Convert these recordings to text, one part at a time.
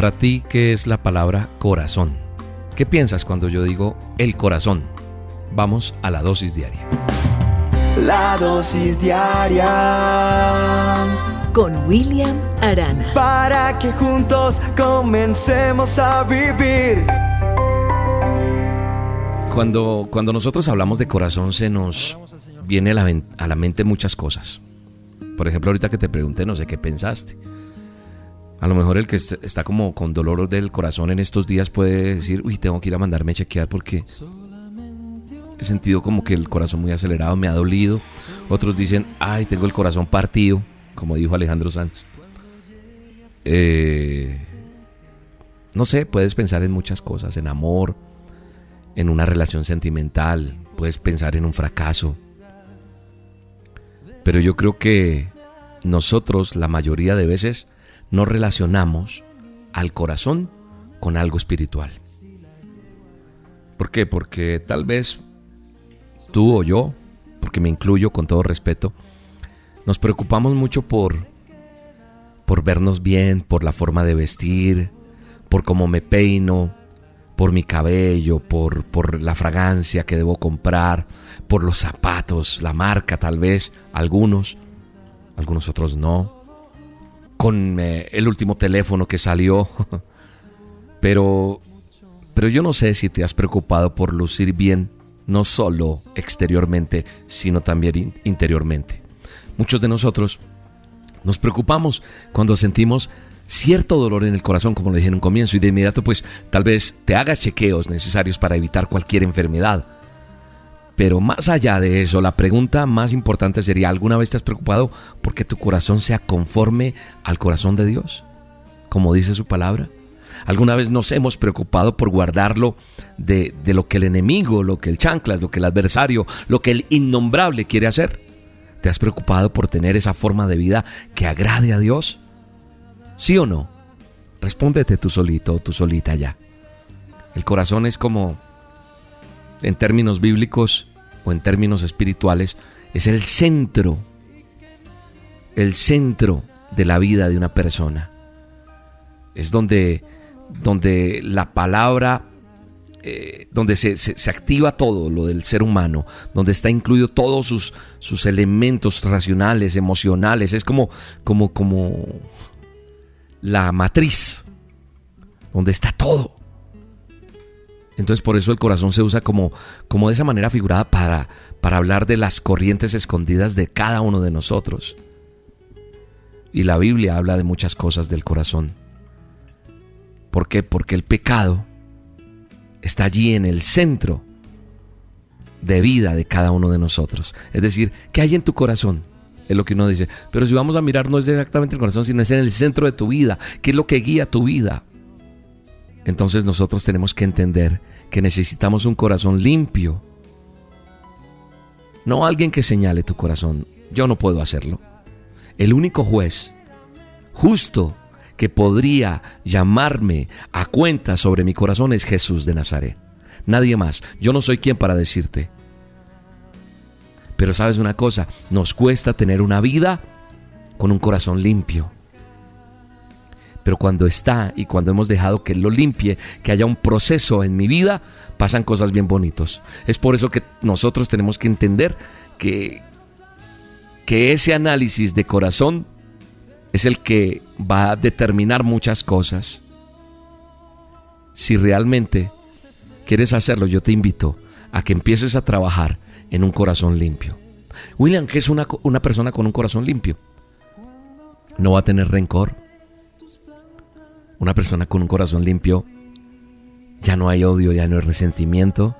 Para ti, ¿qué es la palabra corazón? ¿Qué piensas cuando yo digo el corazón? Vamos a la dosis diaria. La dosis diaria con William Arana. Para que juntos comencemos a vivir. Cuando, cuando nosotros hablamos de corazón se nos viene a la, a la mente muchas cosas. Por ejemplo, ahorita que te pregunté, no sé qué pensaste. A lo mejor el que está como con dolor del corazón en estos días puede decir, uy, tengo que ir a mandarme a chequear porque he sentido como que el corazón muy acelerado, me ha dolido. Otros dicen, ay, tengo el corazón partido, como dijo Alejandro Sanz. Eh, no sé, puedes pensar en muchas cosas, en amor, en una relación sentimental, puedes pensar en un fracaso. Pero yo creo que nosotros la mayoría de veces no relacionamos al corazón con algo espiritual. ¿Por qué? Porque tal vez tú o yo, porque me incluyo con todo respeto, nos preocupamos mucho por por vernos bien, por la forma de vestir, por cómo me peino, por mi cabello, por, por la fragancia que debo comprar, por los zapatos, la marca tal vez, algunos, algunos otros no con eh, el último teléfono que salió. pero, pero yo no sé si te has preocupado por lucir bien, no solo exteriormente, sino también interiormente. Muchos de nosotros nos preocupamos cuando sentimos cierto dolor en el corazón, como le dije en un comienzo, y de inmediato pues tal vez te hagas chequeos necesarios para evitar cualquier enfermedad. Pero más allá de eso, la pregunta más importante sería, ¿alguna vez te has preocupado porque tu corazón sea conforme al corazón de Dios? Como dice su palabra. ¿Alguna vez nos hemos preocupado por guardarlo de, lo que el enemigo, lo que el chanclas, lo que el adversario, lo que el innombrable quiere hacer? ¿Te has preocupado por tener esa forma de vida que agrade a Dios? ¿Sí o no? Respóndete tú solito o tú solita ya. El corazón es como, en términos bíblicos, o en términos espirituales, es el centro, el centro de la vida de una persona. Es donde, donde la palabra, eh, donde se, se, activa todo lo del ser humano, donde está incluido todos sus, sus elementos racionales, emocionales. Es como, como, como la matriz, donde está todo. Entonces por eso el corazón se usa como, como de esa manera figurada para, para hablar de las corrientes escondidas de cada uno de nosotros. Y la Biblia habla de muchas cosas del corazón. ¿Por qué? Porque el pecado está allí en el centro de vida de cada uno de nosotros. Es decir, ¿qué hay en tu corazón? Es lo que uno dice. Pero si vamos a mirar, no es exactamente el corazón, sino es en el centro de tu vida. ¿Qué es lo que guía tu vida? Entonces nosotros tenemos que entender que necesitamos un corazón limpio. No alguien que señale tu corazón. Yo no puedo hacerlo. El único juez justo que podría llamarme a cuenta sobre mi corazón es Jesús de Nazaret. Nadie más. Yo no soy quien para decirte. Pero sabes una cosa, nos cuesta tener una vida con un corazón limpio. Pero cuando está y cuando hemos dejado que Él lo limpie, que haya un proceso en mi vida, pasan cosas bien bonitos. Es por eso que nosotros tenemos que entender que, que ese análisis de corazón es el que va a determinar muchas cosas. Si realmente quieres hacerlo, yo te invito a que empieces a trabajar en un corazón limpio. William, que es una, una persona con un corazón limpio, no va a tener rencor, una persona con un corazón limpio, ya no hay odio, ya no hay resentimiento.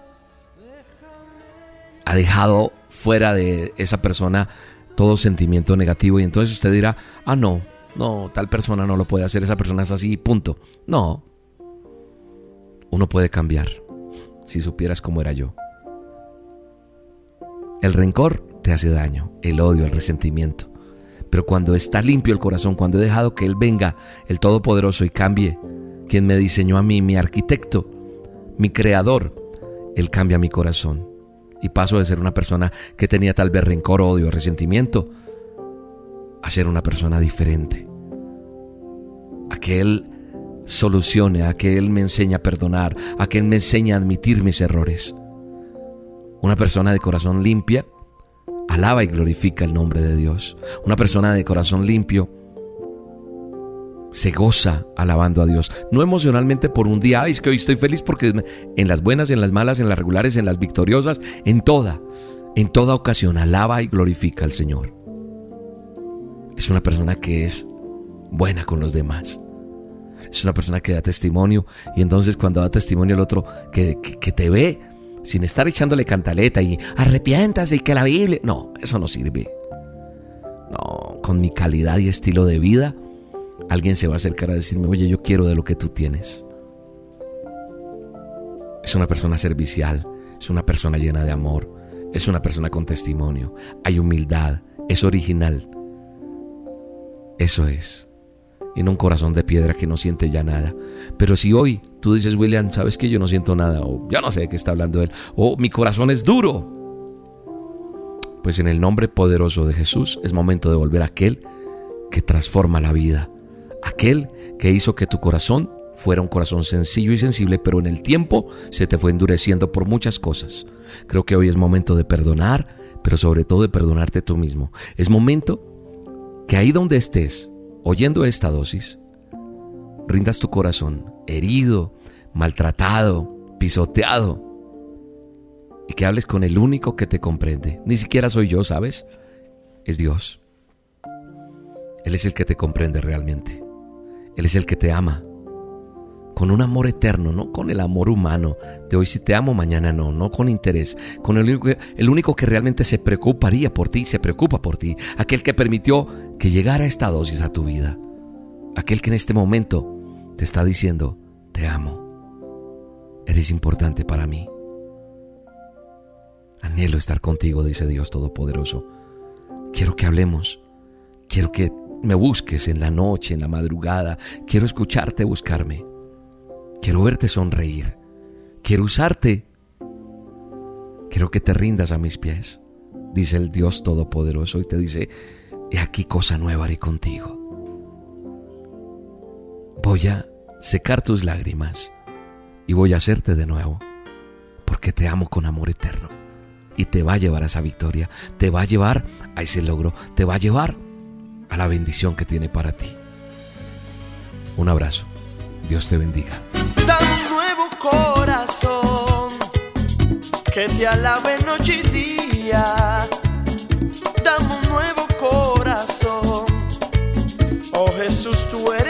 Ha dejado fuera de esa persona todo sentimiento negativo y entonces usted dirá, ah, no, no, tal persona no lo puede hacer, esa persona es así, punto. No, uno puede cambiar, si supieras cómo era yo. El rencor te hace daño, el odio, el resentimiento. Pero cuando está limpio el corazón, cuando he dejado que Él venga, el Todopoderoso, y cambie, quien me diseñó a mí, mi arquitecto, mi creador, Él cambia mi corazón. Y paso de ser una persona que tenía tal vez rencor, odio, resentimiento, a ser una persona diferente. A que Él solucione, a que Él me enseñe a perdonar, a que Él me enseñe a admitir mis errores. Una persona de corazón limpia alaba y glorifica el nombre de Dios. Una persona de corazón limpio se goza alabando a Dios. No emocionalmente por un día, Ay, es que hoy estoy feliz porque en las buenas, en las malas, en las regulares, en las victoriosas, en toda, en toda ocasión alaba y glorifica al Señor. Es una persona que es buena con los demás. Es una persona que da testimonio y entonces cuando da testimonio el otro que, que, te ve sin estar echándole cantaleta y arrepiéntase y que la Biblia... No, eso no sirve. No, con mi calidad y estilo de vida, alguien se va a acercar a decirme, oye, yo quiero de lo que tú tienes. Es una persona servicial, es una persona llena de amor, es una persona con testimonio, hay humildad, es original. Eso es en un corazón de piedra que no siente ya nada. Pero si hoy tú dices, William, sabes que yo no siento nada, o yo no sé de qué está hablando él, o mi corazón es duro, pues en el nombre poderoso de Jesús es momento de volver a aquel que transforma la vida, aquel que hizo que tu corazón fuera un corazón sencillo y sensible, pero en el tiempo se te fue endureciendo por muchas cosas. Creo que hoy es momento de perdonar, pero sobre todo de perdonarte tú mismo. Es momento que ahí donde estés, oyendo esta dosis, rindas tu corazón herido, maltratado, pisoteado, y que hables con el único que te comprende. Ni siquiera soy yo, ¿sabes? Es Dios. Él es el que te comprende realmente. Él es el que te ama. Con un amor eterno, no con el amor humano de hoy si te amo, mañana no, no con interés, con el único, el único que realmente se preocuparía por ti, se preocupa por ti, aquel que permitió que llegara esta dosis a tu vida, aquel que en este momento te está diciendo, te amo, eres importante para mí. Anhelo estar contigo, dice Dios Todopoderoso. Quiero que hablemos, quiero que me busques en la noche, en la madrugada, quiero escucharte buscarme. Quiero verte sonreír. Quiero usarte. Quiero que te rindas a mis pies, dice el Dios Todopoderoso y te dice, he aquí cosa nueva haré contigo. Voy a secar tus lágrimas y voy a hacerte de nuevo, porque te amo con amor eterno y te va a llevar a esa victoria, te va a llevar a ese logro, te va a llevar a la bendición que tiene para ti. Un abrazo. Dios te bendiga corazón que te alabe noche y día. Dame un nuevo corazón. Oh Jesús, tú eres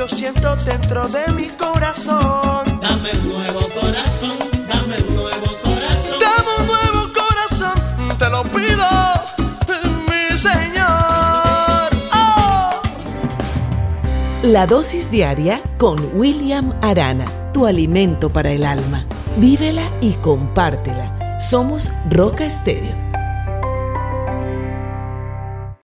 yo siento dentro de mi corazón. Dame un nuevo corazón, dame un nuevo corazón. Dame un nuevo corazón, te lo pido, mi Señor. Oh. La dosis diaria con William Arana, tu alimento para el alma. Vívela y compártela somos Roca Estéreo